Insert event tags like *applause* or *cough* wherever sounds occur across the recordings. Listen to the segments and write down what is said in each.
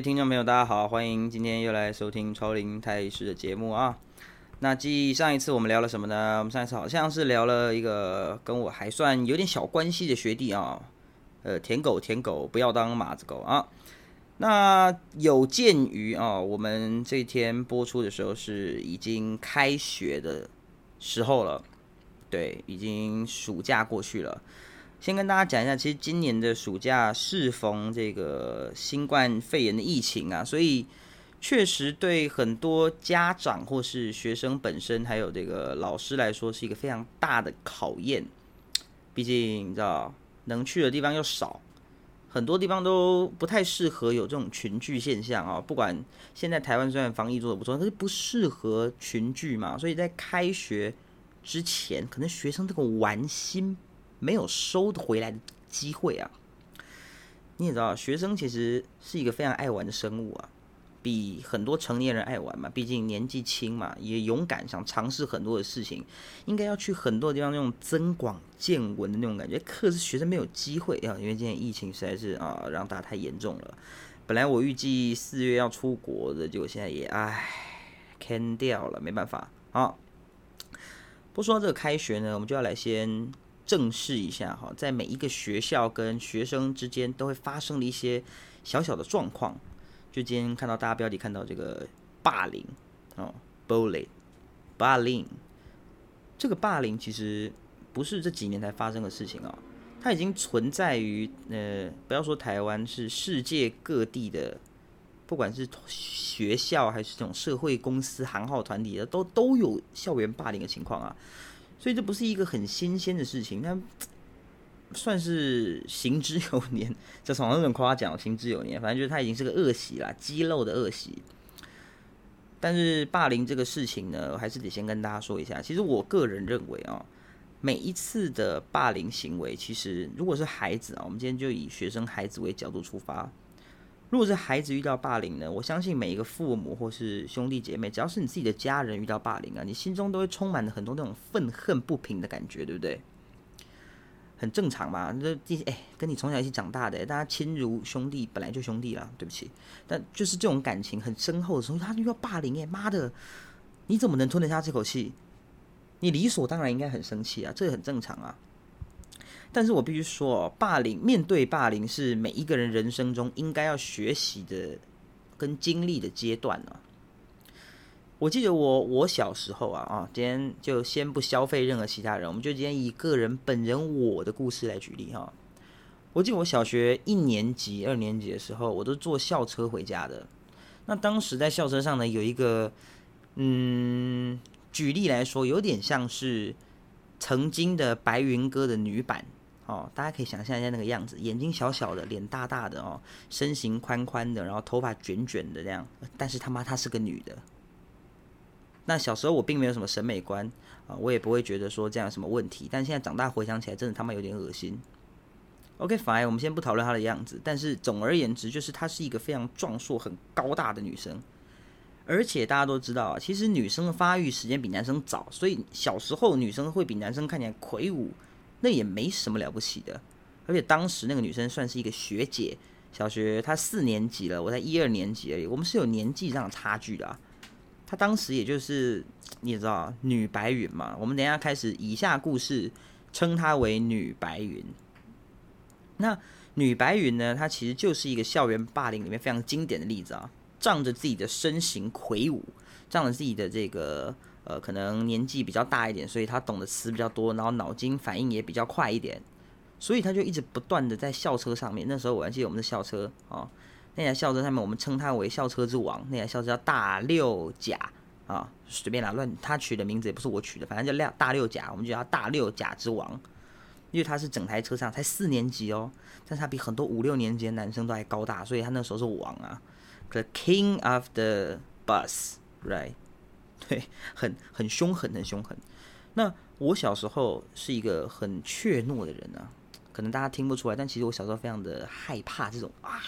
听众朋友，大家好，欢迎今天又来收听超龄太师的节目啊。那继上一次我们聊了什么呢？我们上一次好像是聊了一个跟我还算有点小关系的学弟啊，呃，舔狗舔狗，不要当马子狗啊。那有鉴于啊，我们这天播出的时候是已经开学的时候了，对，已经暑假过去了。先跟大家讲一下，其实今年的暑假适逢这个新冠肺炎的疫情啊，所以确实对很多家长或是学生本身，还有这个老师来说，是一个非常大的考验。毕竟你知道，能去的地方又少，很多地方都不太适合有这种群聚现象啊。不管现在台湾虽然防疫做的不错，但是不适合群聚嘛。所以在开学之前，可能学生这个玩心。没有收回来的机会啊！你也知道，学生其实是一个非常爱玩的生物啊，比很多成年人爱玩嘛。毕竟年纪轻嘛，也勇敢，想尝试很多的事情，应该要去很多的地方那种增广见闻的那种感觉。可是学生没有机会啊，因为今年疫情实在是啊，让大家太严重了。本来我预计四月要出国的，结果现在也唉，can 掉了，没办法啊。不说这个开学呢，我们就要来先。正视一下哈，在每一个学校跟学生之间都会发生的一些小小的状况。就今天看到大家标题看到这个霸凌哦，bully，霸凌。这个霸凌其实不是这几年才发生的事情哦，它已经存在于呃，不要说台湾，是世界各地的，不管是学校还是这种社会公司、行号团体的，都都有校园霸凌的情况啊。所以这不是一个很新鲜的事情，那 *tsk* 算是行之有年。这从那种夸奖，行之有年，反正就是他已经是个恶习啦，肌肉的恶习。但是霸凌这个事情呢，我还是得先跟大家说一下。其实我个人认为啊，每一次的霸凌行为，其实如果是孩子啊，我们今天就以学生孩子为角度出发。如果是孩子遇到霸凌呢，我相信每一个父母或是兄弟姐妹，只要是你自己的家人遇到霸凌啊，你心中都会充满了很多那种愤恨不平的感觉，对不对？很正常嘛，这第哎，跟你从小一起长大的，大家亲如兄弟，本来就兄弟啦，对不起。但就是这种感情很深厚的时候，他遇到霸凌，哎妈的，你怎么能吞得下这口气？你理所当然应该很生气啊，这个很正常啊。但是我必须说，霸凌面对霸凌是每一个人人生中应该要学习的跟经历的阶段呢。我记得我我小时候啊啊，今天就先不消费任何其他人，我们就今天以个人本人我的故事来举例哈。我记得我小学一年级、二年级的时候，我都坐校车回家的。那当时在校车上呢，有一个嗯，举例来说，有点像是曾经的白云哥的女版。哦，大家可以想象一下那个样子，眼睛小小的，脸大大的哦，身形宽宽的，然后头发卷卷的这样。但是他妈她是个女的。那小时候我并没有什么审美观啊，我也不会觉得说这样有什么问题。但现在长大回想起来，真的他妈有点恶心。OK，fine，我们先不讨论她的样子。但是总而言之，就是她是一个非常壮硕、很高大的女生。而且大家都知道啊，其实女生的发育时间比男生早，所以小时候女生会比男生看起来魁梧。那也没什么了不起的，而且当时那个女生算是一个学姐，小学她四年级了，我在一二年级而已，我们是有年纪上的差距的。她当时也就是你知道女白云嘛，我们等下开始以下故事称她为女白云。那女白云呢，她其实就是一个校园霸凌里面非常经典的例子啊，仗着自己的身形魁梧，仗着自己的这个。呃，可能年纪比较大一点，所以他懂的词比较多，然后脑筋反应也比较快一点，所以他就一直不断的在校车上面。那时候我还记得我们的校车啊，那台校车上面我们称它为校车之王，那台校车叫大六甲啊，随便啦乱，他取的名字也不是我取的，反正叫六大六甲，我们就叫大六甲之王，因为他是整台车上才四年级哦，但是他比很多五六年级的男生都还高大，所以他那时候是王啊，the king of the bus，right？对，很很凶狠，很凶狠。那我小时候是一个很怯懦的人啊，可能大家听不出来，但其实我小时候非常的害怕这种啊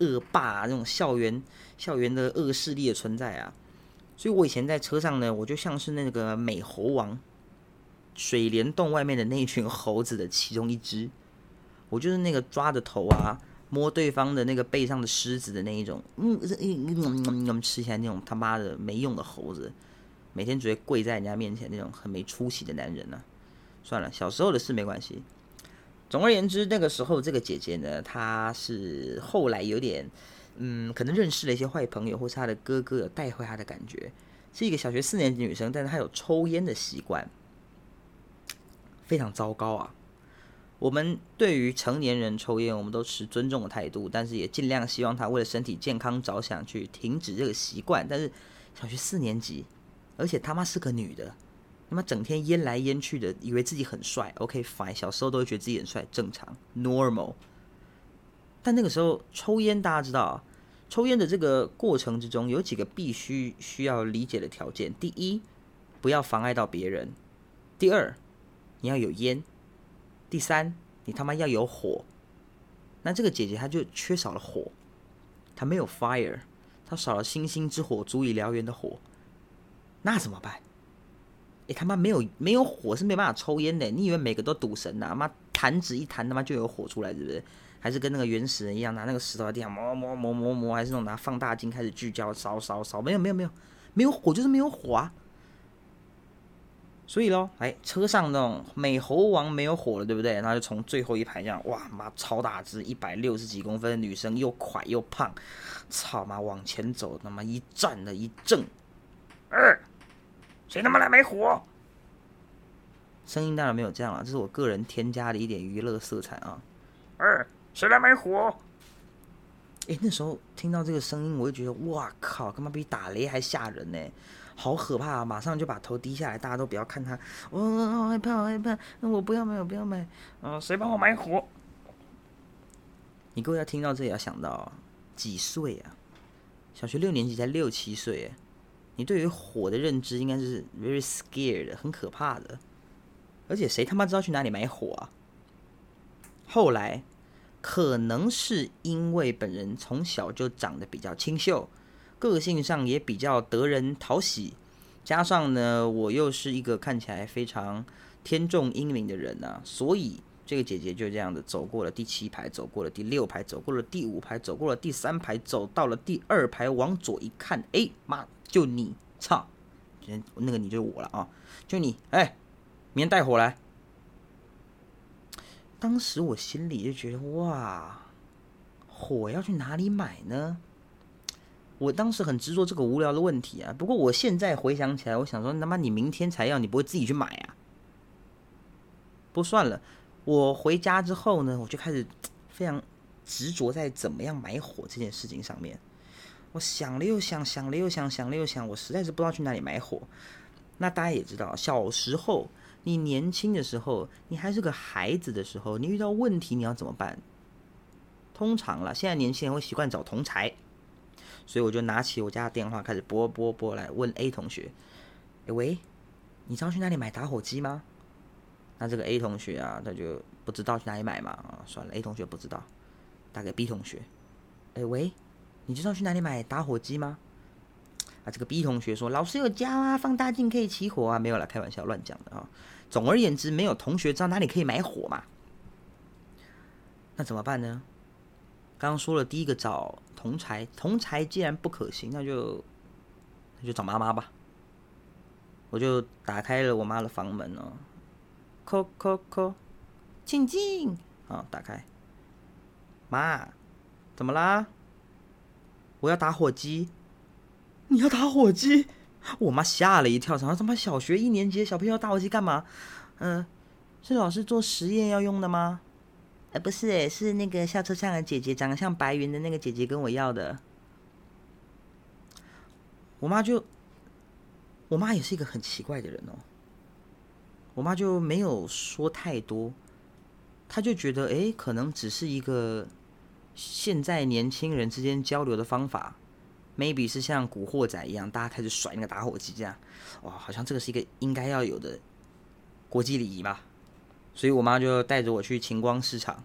恶霸啊这种校园校园的恶势力的存在啊。所以我以前在车上呢，我就像是那个美猴王水帘洞外面的那一群猴子的其中一只，我就是那个抓着头啊，摸对方的那个背上的虱子的那一种，嗯嗯嗯嗯，吃起来那种他妈的没用的猴子，每天只会跪在人家面前那种很没出息的男人呢。算了，小时候的事没关系。总而言之，那个时候这个姐姐呢，她是后来有点，嗯，可能认识了一些坏朋友，或是她的哥哥有带坏她的感觉，是一个小学四年级女生，但是她有抽烟的习惯，非常糟糕啊。我们对于成年人抽烟，我们都持尊重的态度，但是也尽量希望他为了身体健康着想，去停止这个习惯。但是小学四年级，而且他妈是个女的，他妈整天烟来烟去的，以为自己很帅。OK，fine，小时候都会觉得自己很帅，正常，normal。但那个时候抽烟，大家知道啊，抽烟的这个过程之中，有几个必须需要理解的条件：第一，不要妨碍到别人；第二，你要有烟。第三，你他妈要有火，那这个姐姐她就缺少了火，她没有 fire，她少了星星之火足以燎原的火，那怎么办？哎他妈没有没有火是没办法抽烟的，你以为每个都赌神呐？妈弹指一弹他妈就有火出来，是不是？还是跟那个原始人一样拿那个石头在地上磨磨磨磨磨，还是那种拿放大镜开始聚焦烧烧烧？没有没有没有没有火就是没有火啊！所以咯，哎，车上那种美猴王没有火了，对不对？然后就从最后一排这样，哇妈，超大只，一百六十几公分的女生，又快又胖，操妈往前走，他妈一站的一正，二，谁他妈来买火？声音当然没有这样了，这是我个人添加的一点娱乐色彩啊。二，谁来买火？哎，那时候听到这个声音，我就觉得，哇靠，他妈比打雷还吓人呢！好可怕啊！马上就把头低下来，大家都不要看他。我好害怕，好害怕。那我不要买，我不要买。啊，谁帮我买火？你各位要听到这里要想到几岁啊？小学六年级才六七岁，你对于火的认知应该是 very scared，很可怕的。而且谁他妈知道去哪里买火啊？后来可能是因为本人从小就长得比较清秀。个性上也比较得人讨喜，加上呢，我又是一个看起来非常天纵英明的人呐，所以这个姐姐就这样子走过了第七排，走过了第六排，走过了第五排，走过了第三排，走到了第二排，往左一看，哎妈，就你，操，那个你就是我了啊，就你，哎，明天带火来。当时我心里就觉得，哇，火要去哪里买呢？我当时很执着这个无聊的问题啊，不过我现在回想起来，我想说，他妈你明天才要，你不会自己去买啊？不算了，我回家之后呢，我就开始非常执着在怎么样买火这件事情上面。我想了又想，想了又想，想了又想，我实在是不知道去哪里买火。那大家也知道，小时候你年轻的时候，你还是个孩子的时候，你遇到问题你要怎么办？通常了，现在年轻人会习惯找同才。所以我就拿起我家的电话开始拨拨拨来问 A 同学：“哎喂，你知道去哪里买打火机吗？”那这个 A 同学啊，他就不知道去哪里买嘛啊，算了，A 同学不知道，打给 B 同学：“哎喂，你知道去哪里买打火机吗？”啊，这个 B 同学说：“老师有教啊，放大镜可以起火啊。”没有了，开玩笑，乱讲的啊。总而言之，没有同学知道哪里可以买火嘛？那怎么办呢？刚刚说了第一个找。同才，同才既然不可行，那就那就找妈妈吧。我就打开了我妈的房门哦，叩叩叩，请进。啊，打开。妈，怎么啦？我要打火机。你要打火机？我妈吓了一跳，想说他妈小学一年级的小朋友打火机干嘛？嗯，是老师做实验要用的吗？呃，不是诶，是那个校车上的姐姐，长得像白云的那个姐姐跟我要的。我妈就，我妈也是一个很奇怪的人哦。我妈就没有说太多，她就觉得，哎，可能只是一个现在年轻人之间交流的方法，maybe 是像古惑仔一样，大家开始甩那个打火机这样，哇，好像这个是一个应该要有的国际礼仪吧。所以我妈就带着我去晴光市场，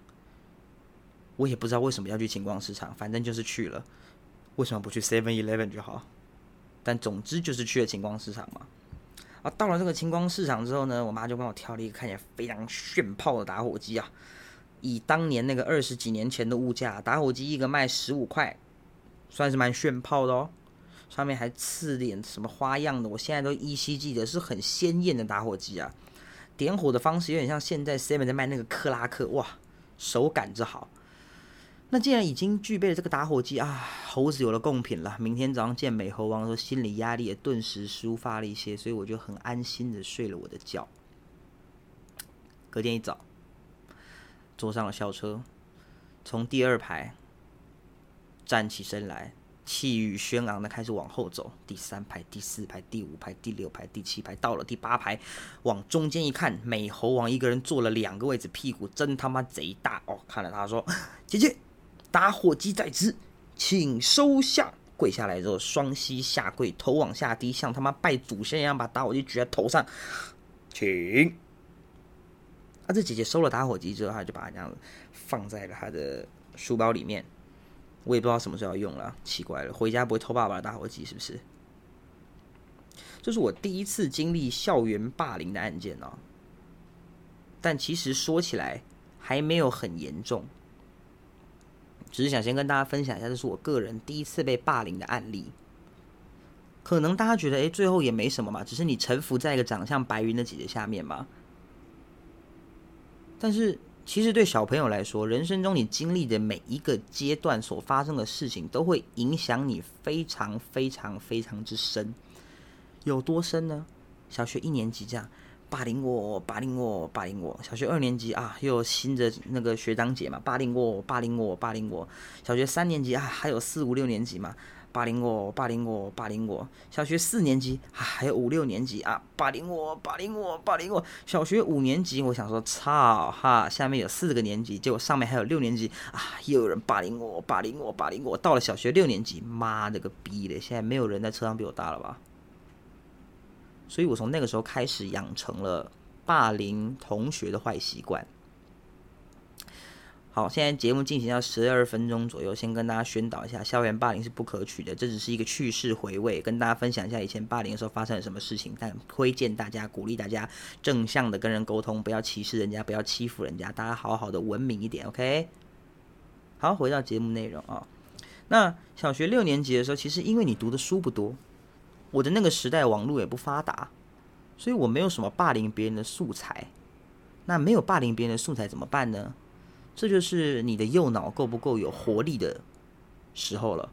我也不知道为什么要去晴光市场，反正就是去了。为什么不去 Seven Eleven 就好？但总之就是去了晴光市场嘛。啊，到了这个晴光市场之后呢，我妈就帮我挑了一个看起来非常炫炮的打火机啊，以当年那个二十几年前的物价，打火机一个卖十五块，算是蛮炫炮的哦。上面还刺点什么花样的，我现在都依稀记得，是很鲜艳的打火机啊。点火的方式有点像现在 Seven 在卖那个克拉克，哇，手感之好。那既然已经具备了这个打火机啊，猴子有了贡品了。明天早上见美猴王的，心理压力也顿时抒发了一些，所以我就很安心的睡了我的觉。隔天一早，坐上了校车，从第二排站起身来。气宇轩昂的开始往后走，第三排、第四排、第五排、第六排、第七排，到了第八排，往中间一看，美猴王一个人坐了两个位置，屁股真他妈贼大哦！看了他说：“姐姐，打火机在此，请收下。”跪下来之后，双膝下跪，头往下低，像他妈拜祖先一样，把打火机举在头上，请。啊，这姐姐收了打火机之后，她就把它这样放在了她的书包里面。我也不知道什么时候要用了，奇怪了，回家不会偷爸爸的打火机是不是？这是我第一次经历校园霸凌的案件哦。但其实说起来还没有很严重，只是想先跟大家分享一下，这是我个人第一次被霸凌的案例。可能大家觉得，哎，最后也没什么嘛，只是你臣服在一个长相白云的姐姐下面嘛。但是。其实对小朋友来说，人生中你经历的每一个阶段所发生的事情，都会影响你非常非常非常之深。有多深呢？小学一年级这样霸凌我，霸凌我，霸凌我。小学二年级啊，又有新的那个学长姐嘛，霸凌我，霸凌我，霸凌我。小学三年级啊，还有四五六年级嘛。霸凌我，霸凌我，霸凌我。小学四年级还有五六年级啊，霸凌我，霸凌我，霸凌我。小学五年级，我想说操哈，下面有四个年级，结果上面还有六年级啊，又有人霸凌我，霸凌我，霸凌我。到了小学六年级，妈的个逼的，现在没有人在车上比我大了吧？所以我从那个时候开始养成了霸凌同学的坏习惯。好，现在节目进行到十二分钟左右，先跟大家宣导一下，校园霸凌是不可取的，这只是一个趣事回味，跟大家分享一下以前霸凌的时候发生了什么事情，但推荐大家、鼓励大家正向的跟人沟通，不要歧视人家，不要欺负人家，大家好好的文明一点，OK？好，回到节目内容啊，那小学六年级的时候，其实因为你读的书不多，我的那个时代网络也不发达，所以我没有什么霸凌别人的素材，那没有霸凌别人的素材怎么办呢？这就是你的右脑够不够有活力的时候了。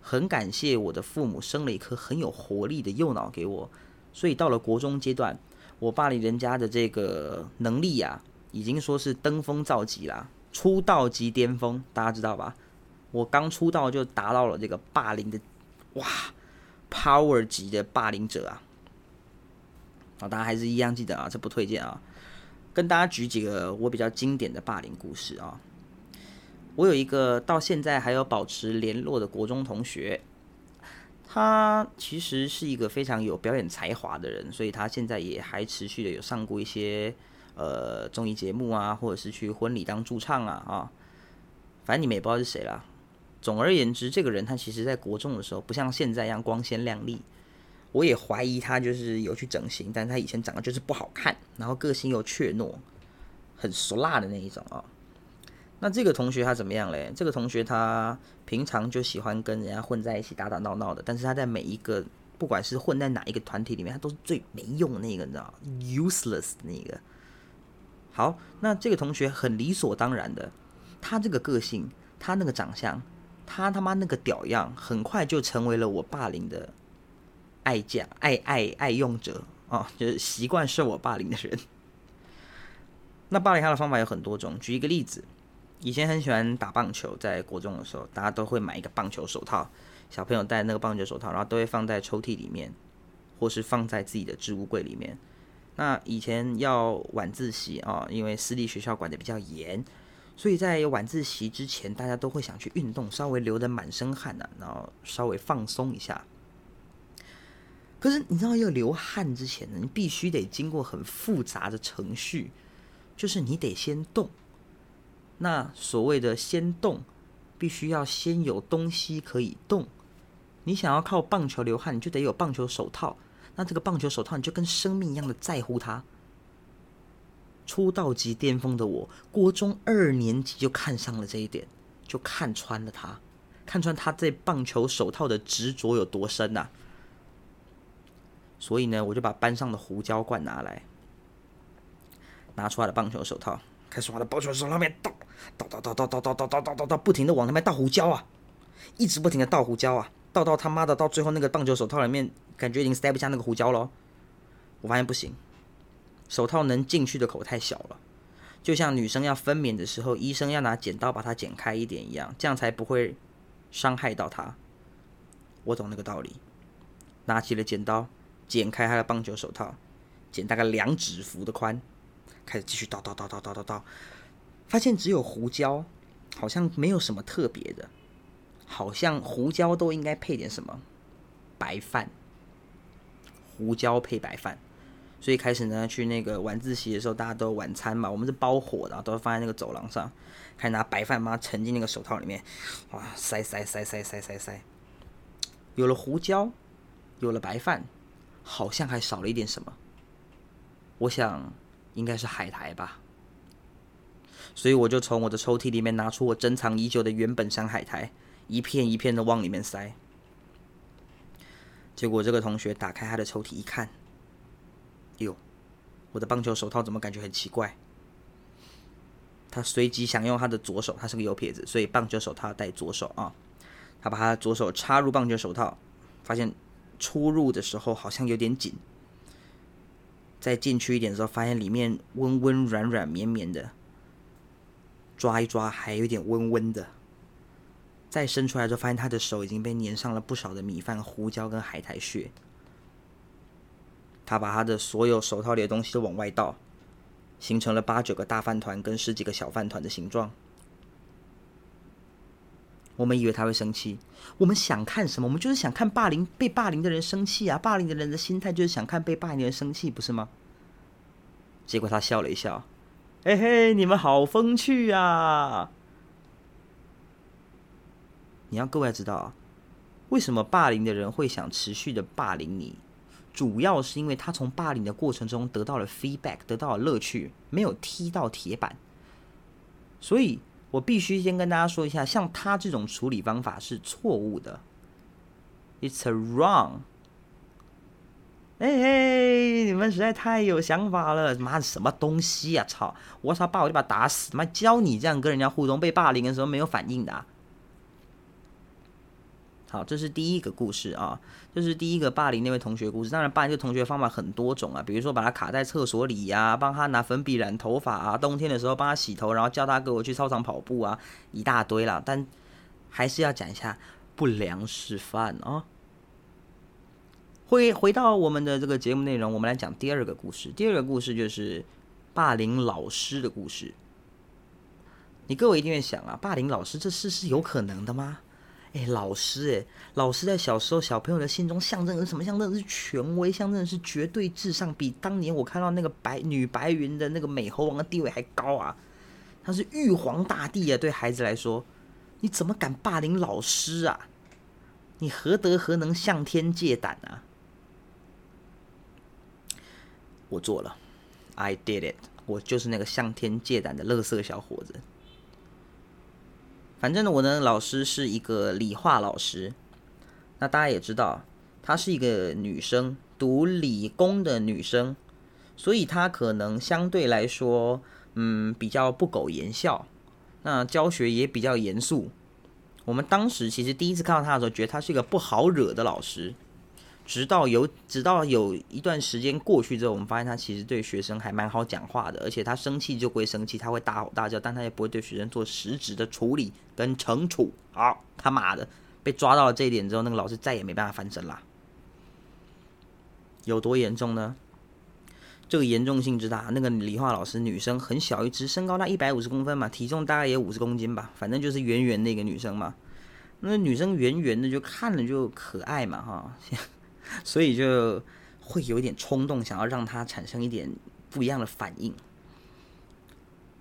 很感谢我的父母生了一颗很有活力的右脑给我，所以到了国中阶段，我霸凌人家的这个能力呀，已经说是登峰造极啦，出道即巅峰，大家知道吧？我刚出道就达到了这个霸凌的哇，power 级的霸凌者啊！好，大家还是一样记得啊，这不推荐啊。跟大家举几个我比较经典的霸凌故事啊。我有一个到现在还有保持联络的国中同学，他其实是一个非常有表演才华的人，所以他现在也还持续的有上过一些呃综艺节目啊，或者是去婚礼当驻唱啊啊。反正你们也不知道是谁啦。总而言之，这个人他其实在国中的时候不像现在一样光鲜亮丽。我也怀疑他就是有去整形，但是他以前长得就是不好看，然后个性又怯懦，很俗辣的那一种啊。那这个同学他怎么样嘞？这个同学他平常就喜欢跟人家混在一起打打闹闹的，但是他在每一个不管是混在哪一个团体里面，他都是最没用的那个，你知道？useless 那个。好，那这个同学很理所当然的，他这个个性，他那个长相，他他妈那个屌样，很快就成为了我霸凌的。爱讲爱爱爱用者啊，就是习惯受我霸凌的人。*laughs* 那霸凌他的方法有很多种。举一个例子，以前很喜欢打棒球，在国中的时候，大家都会买一个棒球手套，小朋友戴那个棒球手套，然后都会放在抽屉里面，或是放在自己的置物柜里面。那以前要晚自习啊，因为私立学校管的比较严，所以在晚自习之前，大家都会想去运动，稍微流的满身汗呐，然后稍微放松一下。可是你知道，要流汗之前呢，你必须得经过很复杂的程序，就是你得先动。那所谓的先动，必须要先有东西可以动。你想要靠棒球流汗，你就得有棒球手套。那这个棒球手套，你就跟生命一样的在乎它。出道即巅峰的我，国中二年级就看上了这一点，就看穿了他，看穿他对棒球手套的执着有多深呐。所以呢，我就把班上的胡椒罐拿来，拿出来的棒球手套，开始往他棒球手套面倒，倒倒倒倒倒倒倒倒倒倒倒，不停的往那边倒胡椒啊，一直不停的倒胡椒啊，倒到他妈的到最后那个棒球手套里面，感觉已经塞不下那个胡椒了。我发现不行，手套能进去的口太小了，就像女生要分娩的时候，医生要拿剪刀把它剪开一点一样，这样才不会伤害到她。我懂那个道理，拿起了剪刀。剪开他的棒球手套，剪大概两指幅的宽，开始继续叨叨叨叨叨叨叨，发现只有胡椒，好像没有什么特别的，好像胡椒都应该配点什么白饭，胡椒配白饭，所以开始呢去那个晚自习的时候，大家都晚餐嘛，我们是包火的，都放在那个走廊上，开始拿白饭把它盛进那个手套里面，哇，塞塞塞塞塞塞塞，有了胡椒，有了白饭。好像还少了一点什么，我想应该是海苔吧，所以我就从我的抽屉里面拿出我珍藏已久的原本山海苔，一片一片的往里面塞。结果这个同学打开他的抽屉一看，哟，我的棒球手套怎么感觉很奇怪？他随即想用他的左手，他是个右撇子，所以棒球手套戴左手啊。他把他左手插入棒球手套，发现。出入的时候好像有点紧，再进去一点的时候，发现里面温温软软绵绵的，抓一抓还有点温温的。再伸出来之后，发现他的手已经被粘上了不少的米饭、胡椒跟海苔屑。他把他的所有手套里的东西都往外倒，形成了八九个大饭团跟十几个小饭团的形状。我们以为他会生气，我们想看什么？我们就是想看霸凌被霸凌的人生气啊！霸凌的人的心态就是想看被霸凌的人生气，不是吗？结果他笑了一笑，嘿嘿，你们好风趣啊！你要各位知道，为什么霸凌的人会想持续的霸凌你？主要是因为他从霸凌的过程中得到了 feedback，得到了乐趣，没有踢到铁板，所以。我必须先跟大家说一下，像他这种处理方法是错误的，It's a wrong。哎嘿，你们实在太有想法了，妈的什么东西呀！操，我操，爸我就把他打死！妈教你这样跟人家互动，被霸凌的时候没有反应的。好，这是第一个故事啊，这是第一个霸凌那位同学故事。当然，霸凌这个同学方法很多种啊，比如说把他卡在厕所里呀，帮他拿粉笔染头发啊，冬天的时候帮他洗头，然后叫他跟我去操场跑步啊，一大堆啦。但还是要讲一下不良示范啊。回回到我们的这个节目内容，我们来讲第二个故事。第二个故事就是霸凌老师的故事。你各位一定会想啊，霸凌老师这事是有可能的吗？哎，老师，哎，老师在小时候小朋友的心中象征是什么？象征是权威，象征是绝对至上，比当年我看到那个白女白云的那个美猴王的地位还高啊！他是玉皇大帝啊！对孩子来说，你怎么敢霸凌老师啊？你何德何能向天借胆啊？我做了，I did it，我就是那个向天借胆的乐色小伙子。反正呢，我的老师是一个理化老师。那大家也知道，她是一个女生，读理工的女生，所以她可能相对来说，嗯，比较不苟言笑。那教学也比较严肃。我们当时其实第一次看到她的时候，觉得她是一个不好惹的老师。直到有直到有一段时间过去之后，我们发现他其实对学生还蛮好讲话的，而且他生气就不会生气，他会大吼大叫，但他也不会对学生做实质的处理跟惩处。好，他妈的被抓到了这一点之后，那个老师再也没办法翻身啦。有多严重呢？这个严重性之大，那个理化老师女生很小一只，身高大一百五十公分嘛，体重大概也五十公斤吧，反正就是圆圆的一个女生嘛。那女生圆圆的，就看了就可爱嘛，哈。*laughs* 所以就会有一点冲动，想要让他产生一点不一样的反应。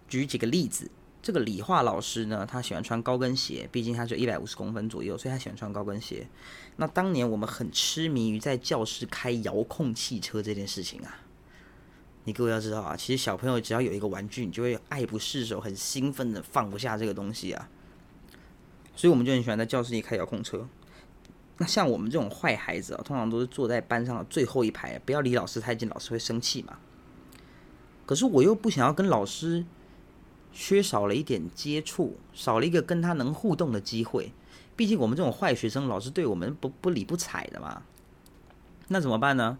举几个例子，这个理化老师呢，他喜欢穿高跟鞋，毕竟他就一百五十公分左右，所以他喜欢穿高跟鞋。那当年我们很痴迷于在教室开遥控汽车这件事情啊，你各位要知道啊，其实小朋友只要有一个玩具，你就会爱不释手，很兴奋的放不下这个东西啊。所以我们就很喜欢在教室里开遥控车。那像我们这种坏孩子啊，通常都是坐在班上的最后一排，不要离老师太近，老师会生气嘛。可是我又不想要跟老师缺少了一点接触，少了一个跟他能互动的机会。毕竟我们这种坏学生，老师对我们不不理不睬的嘛。那怎么办呢？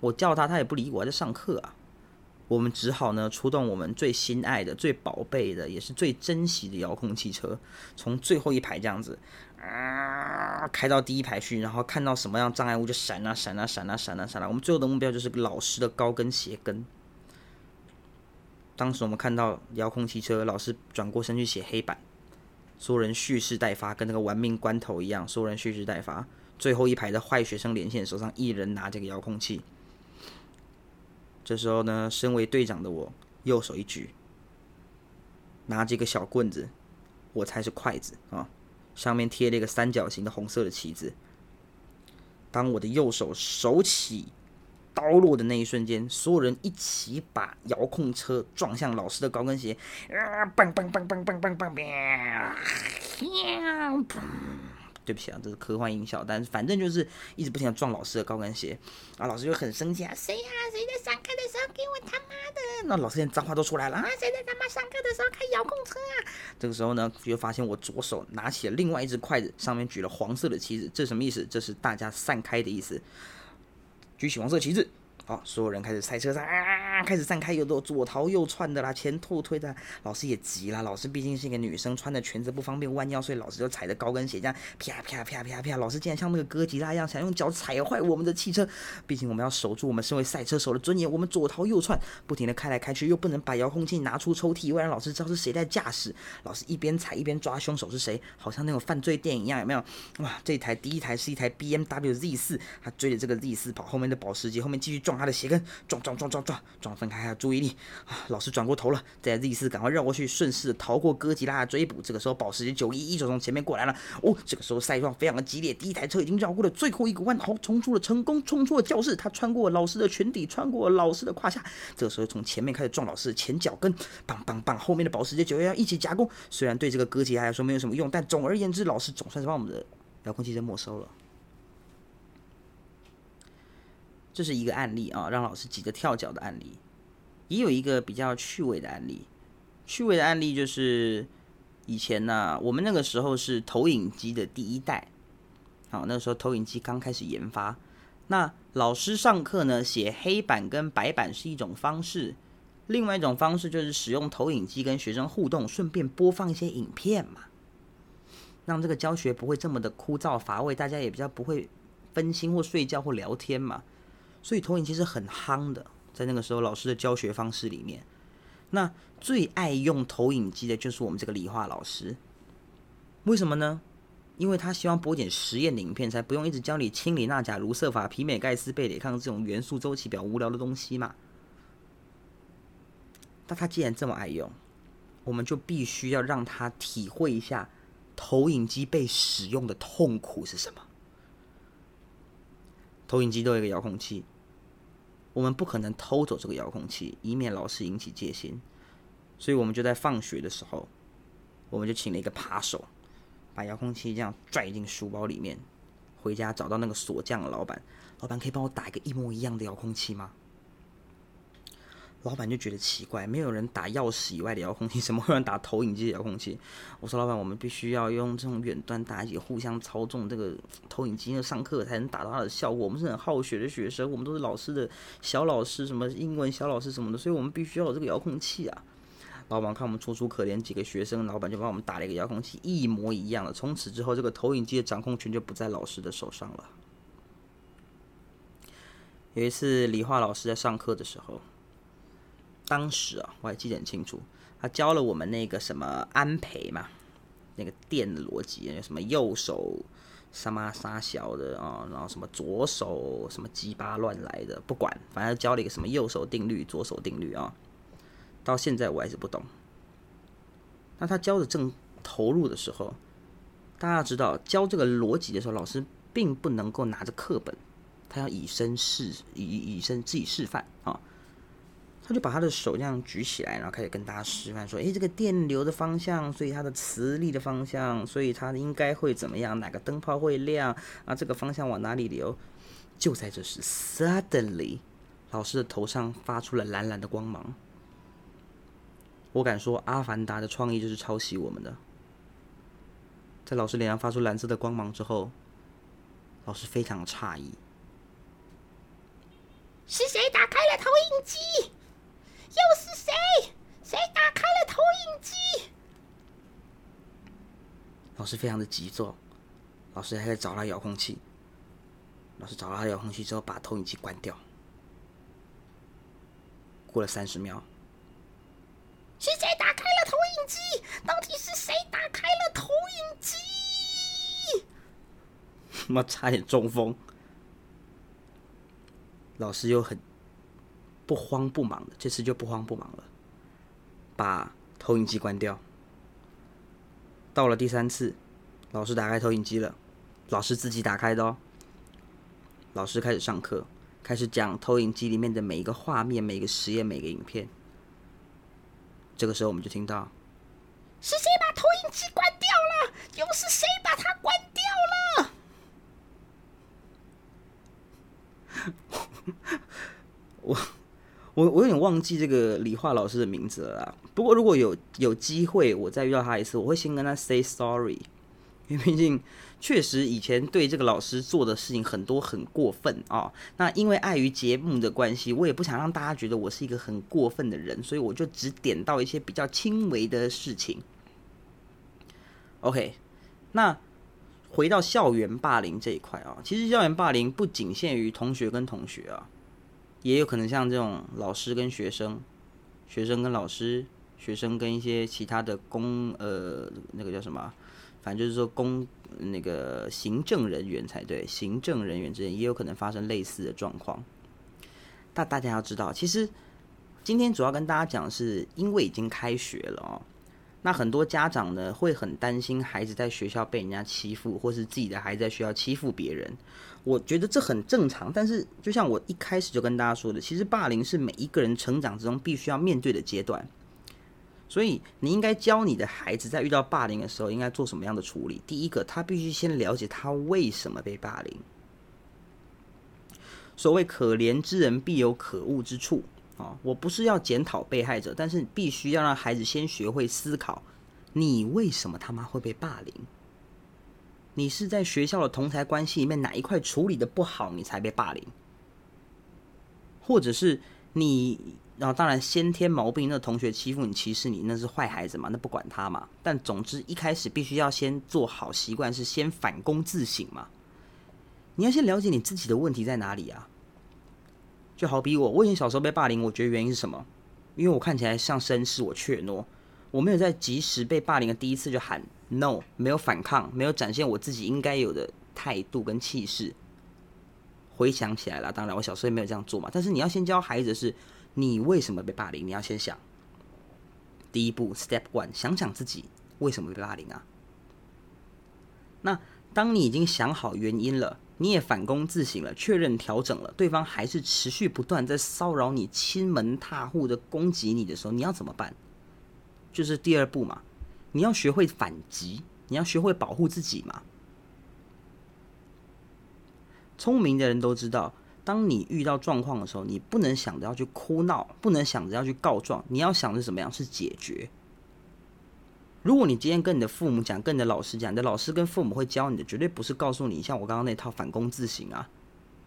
我叫他，他也不理我，还在上课啊。我们只好呢，出动我们最心爱的、最宝贝的，也是最珍惜的遥控汽车，从最后一排这样子。啊，开到第一排去，然后看到什么样障碍物就闪啊闪啊闪啊闪啊闪啊。我们最后的目标就是老师的高跟鞋跟。当时我们看到遥控汽车，老师转过身去写黑板，所有人蓄势待发，跟那个玩命关头一样，所有人蓄势待发。最后一排的坏学生连线，手上一人拿这个遥控器。这时候呢，身为队长的我，右手一举，拿这个小棍子，我猜是筷子啊。上面贴了一个三角形的红色的旗子。当我的右手手起刀落的那一瞬间，所有人一起把遥控车撞向老师的高跟鞋，啊！嘣嘣嘣嘣嘣嘣嘣！对不起啊，这是科幻音效，但是反正就是一直不停的撞老师的高跟鞋，啊，老师就很生气啊，谁呀？谁在上课的时候给我他妈的？那老师连脏话都出来了啊，谁在他妈上课的时候开遥控车啊？这个时候呢，就发现我左手拿起了另外一只筷子，上面举了黄色的旗子，这什么意思？这是大家散开的意思，举起黄色旗子。好，所有人开始赛车上啊，开始散开，有的左逃右窜的啦，前后推的。老师也急了，老师毕竟是一个女生，穿的裙子不方便弯腰，所以老师就踩着高跟鞋这样啪啪啪啪啪。老师竟然像那个哥吉拉一样，想用脚踩坏我们的汽车。毕竟我们要守住我们身为赛车手的尊严，我们左逃右窜，不停的开来开去，又不能把遥控器拿出抽屉，为让老师知道是谁在驾驶。老师一边踩一边抓凶手是谁，好像那种犯罪电影一样，有没有？哇，这台第一台是一台 B M W Z 四，他追着这个 Z 四跑，后面的保时捷后面继续撞。撞他的鞋跟撞撞撞撞撞撞分开，他的注意力啊！老师转过头了，在 Z 四赶快绕过去，顺势逃过哥吉拉的追捕。这个时候，保时捷九一一就从前面过来了。哦，这个时候赛况非常的激烈，第一台车已经绕过了最后一个弯，好，冲出了成功，冲出了教室。他穿过老师的裙底，穿过老师的胯下。这个时候从前面开始撞老师的前脚跟，棒棒棒！后面的保时捷九幺幺一起夹攻。虽然对这个哥吉拉来说没有什么用，但总而言之，老师总算是把我们的遥控汽车没收了。这是一个案例啊，让老师急得跳脚的案例。也有一个比较趣味的案例，趣味的案例就是以前呢，我们那个时候是投影机的第一代，好，那时候投影机刚开始研发。那老师上课呢，写黑板跟白板是一种方式，另外一种方式就是使用投影机跟学生互动，顺便播放一些影片嘛，让这个教学不会这么的枯燥乏味，大家也比较不会分心或睡觉或聊天嘛。所以投影机是很夯的，在那个时候老师的教学方式里面，那最爱用投影机的就是我们这个理化老师。为什么呢？因为他希望播点实验的影片，才不用一直教你氢锂钠钾卢瑟法皮美盖斯贝雷康这种元素周期表无聊的东西嘛。那他既然这么爱用，我们就必须要让他体会一下投影机被使用的痛苦是什么。投影机都有一个遥控器。我们不可能偷走这个遥控器，以免老师引起戒心。所以我们就在放学的时候，我们就请了一个扒手，把遥控器这样拽进书包里面，回家找到那个锁匠的老板，老板可以帮我打一个一模一样的遥控器吗？老板就觉得奇怪，没有人打钥匙以外的遥控器，*laughs* 怎么会有人打投影机的遥控器？我说老板，我们必须要用这种远端打一起互相操纵这个投影机，上课才能达到它的效果。我们是很好学的学生，我们都是老师的小老师，什么英文小老师什么的，所以我们必须要有这个遥控器啊。老板看我们楚楚可怜几个学生，老板就帮我们打了一个遥控器，一模一样的。从此之后，这个投影机的掌控权就不在老师的手上了。有一次，理化老师在上课的时候。当时啊，我还记得很清楚，他教了我们那个什么安培嘛，那个电的逻辑，有什么右手什么杀小的啊，然后什么左手什么鸡巴乱来的，不管，反正教了一个什么右手定律、左手定律啊，到现在我还是不懂。那他教的正投入的时候，大家知道教这个逻辑的时候，老师并不能够拿着课本，他要以身示以以身自己示范啊。他就把他的手这样举起来，然后开始跟大家示范说：“诶，这个电流的方向，所以它的磁力的方向，所以它应该会怎么样？哪个灯泡会亮？啊，这个方向往哪里流？”就在这时，suddenly，老师的头上发出了蓝蓝的光芒。我敢说，《阿凡达》的创意就是抄袭我们的。在老师脸上发出蓝色的光芒之后，老师非常诧异：“是谁打开了投影机？又是谁？谁打开了投影机？”老师非常的急躁，老师还在找他遥控器。老师找到他遥控器之后，把投影机关掉。过了三十秒。是谁打开了投影机？到底是谁打开了投影机？妈，差点中风。老师又很不慌不忙的，这次就不慌不忙了，把投影机关掉。到了第三次，老师打开投影机了，老师自己打开的哦。老师开始上课，开始讲投影机里面的每一个画面、每个实验、每个影片。这个时候，我们就听到：是谁把投影机关掉了？又是谁把它关掉了？我 *laughs* 我我有点忘记这个理化老师的名字了啦。不过如果有有机会，我再遇到他一次，我会先跟他 say sorry，*laughs* 因为毕竟。确实，以前对这个老师做的事情很多很过分啊。那因为碍于节目的关系，我也不想让大家觉得我是一个很过分的人，所以我就只点到一些比较轻微的事情。OK，那回到校园霸凌这一块啊，其实校园霸凌不仅限于同学跟同学啊，也有可能像这种老师跟学生、学生跟老师、学生跟一些其他的公呃那个叫什么？反正就是说，公那个行政人员才对，行政人员之间也有可能发生类似的状况。但大家要知道，其实今天主要跟大家讲是，因为已经开学了哦，那很多家长呢会很担心孩子在学校被人家欺负，或是自己的孩子在学校欺负别人。我觉得这很正常，但是就像我一开始就跟大家说的，其实霸凌是每一个人成长之中必须要面对的阶段。所以，你应该教你的孩子在遇到霸凌的时候应该做什么样的处理。第一个，他必须先了解他为什么被霸凌。所谓“可怜之人必有可恶之处”啊，我不是要检讨被害者，但是必须要让孩子先学会思考：你为什么他妈会被霸凌？你是在学校的同台关系里面哪一块处理的不好，你才被霸凌？或者是你？然后当然，先天毛病，那同学欺负你、歧视你，那是坏孩子嘛，那不管他嘛。但总之，一开始必须要先做好习惯，是先反躬自省嘛。你要先了解你自己的问题在哪里啊？就好比我，我以前小时候被霸凌，我觉得原因是什么？因为我看起来像绅士，我怯懦，我没有在及时被霸凌的第一次就喊 no，没有反抗，没有展现我自己应该有的态度跟气势。回想起来了，当然我小时候也没有这样做嘛。但是你要先教孩子是。你为什么被霸凌？你要先想，第一步，Step One，想想自己为什么被霸凌啊？那当你已经想好原因了，你也反攻自省了，确认调整了，对方还是持续不断在骚扰你、亲门踏户的攻击你的时候，你要怎么办？就是第二步嘛，你要学会反击，你要学会保护自己嘛。聪明的人都知道。当你遇到状况的时候，你不能想着要去哭闹，不能想着要去告状，你要想着怎么样是解决。如果你今天跟你的父母讲，跟你的老师讲，你的老师跟父母会教你的，绝对不是告诉你像我刚刚那套反攻自省啊，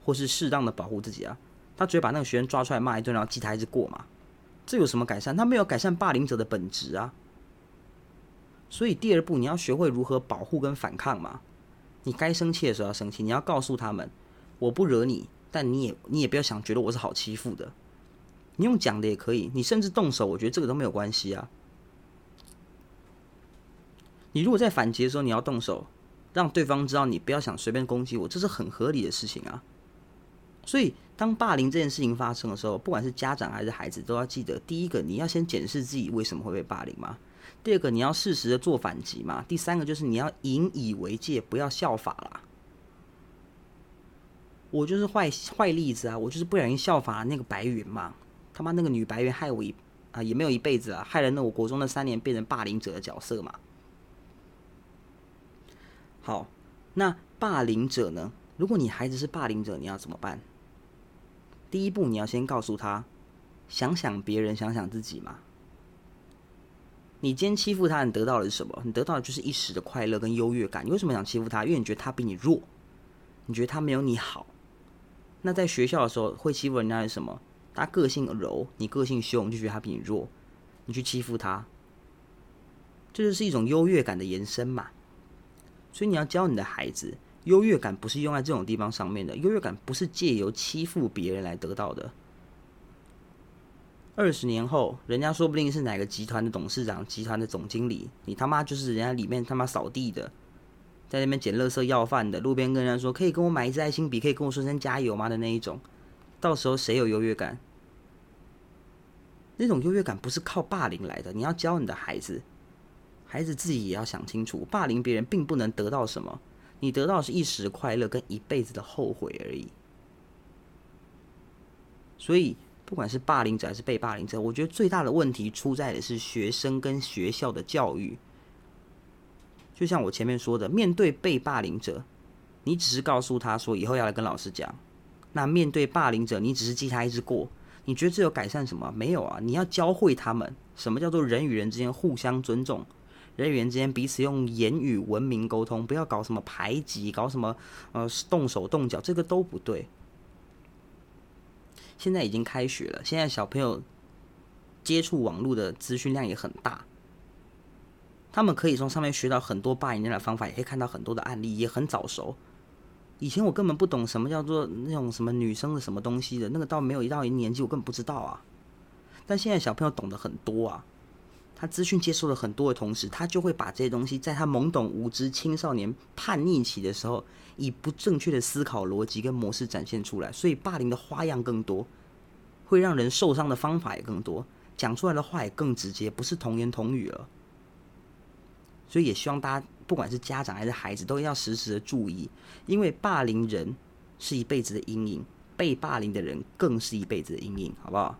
或是适当的保护自己啊，他直接把那个学生抓出来骂一顿，然后记他一直过嘛，这有什么改善？他没有改善霸凌者的本质啊。所以第二步，你要学会如何保护跟反抗嘛。你该生气的时候要生气，你要告诉他们，我不惹你。但你也你也不要想觉得我是好欺负的，你用讲的也可以，你甚至动手，我觉得这个都没有关系啊。你如果在反击的时候你要动手，让对方知道你不要想随便攻击我，这是很合理的事情啊。所以当霸凌这件事情发生的时候，不管是家长还是孩子，都要记得：第一个，你要先检视自己为什么会被霸凌嘛；第二个，你要适时的做反击嘛；第三个，就是你要引以为戒，不要效法啦。我就是坏坏例子啊！我就是不小心效法那个白云嘛。他妈那个女白猿害我一啊也没有一辈子啊，害了那我国中的三年变成霸凌者的角色嘛。好，那霸凌者呢？如果你孩子是霸凌者，你要怎么办？第一步，你要先告诉他，想想别人，想想自己嘛。你今天欺负他，你得到的是什么？你得到的就是一时的快乐跟优越感。你为什么想欺负他？因为你觉得他比你弱，你觉得他没有你好。那在学校的时候，会欺负人家是什么？他个性柔，你个性凶，就觉得他比你弱，你去欺负他，这就是一种优越感的延伸嘛。所以你要教你的孩子。优越感不是用在这种地方上面的，优越感不是借由欺负别人来得到的。二十年后，人家说不定是哪个集团的董事长、集团的总经理，你他妈就是人家里面他妈扫地的，在那边捡垃圾要饭的，路边跟人家说可以跟我买一支爱心笔，可以跟我说声加油吗的那一种，到时候谁有优越感？那种优越感不是靠霸凌来的，你要教你的孩子，孩子自己也要想清楚，霸凌别人并不能得到什么。你得到是一时快乐跟一辈子的后悔而已。所以，不管是霸凌者还是被霸凌者，我觉得最大的问题出在的是学生跟学校的教育。就像我前面说的，面对被霸凌者，你只是告诉他说以后要来跟老师讲；那面对霸凌者，你只是记他一直过。你觉得这有改善什么？没有啊！你要教会他们什么叫做人与人之间互相尊重。人与人之间彼此用言语文明沟通，不要搞什么排挤，搞什么呃动手动脚，这个都不对。现在已经开学了，现在小朋友接触网络的资讯量也很大，他们可以从上面学到很多霸凌的方法，也可以看到很多的案例，也很早熟。以前我根本不懂什么叫做那种什么女生的什么东西的，那个到没有一到一年纪，我根本不知道啊。但现在小朋友懂得很多啊。他资讯接受了很多的同时，他就会把这些东西在他懵懂无知、青少年叛逆期的时候，以不正确的思考逻辑跟模式展现出来。所以霸凌的花样更多，会让人受伤的方法也更多，讲出来的话也更直接，不是童言童语了。所以也希望大家，不管是家长还是孩子，都要时时的注意，因为霸凌人是一辈子的阴影，被霸凌的人更是一辈子的阴影，好不好？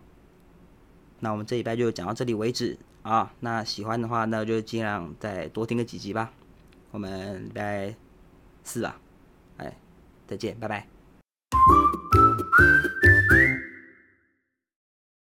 那我们这一拜就讲到这里为止。啊，那喜欢的话，那就尽量再多听个几集吧。我们礼拜四啊，哎，再见，拜拜。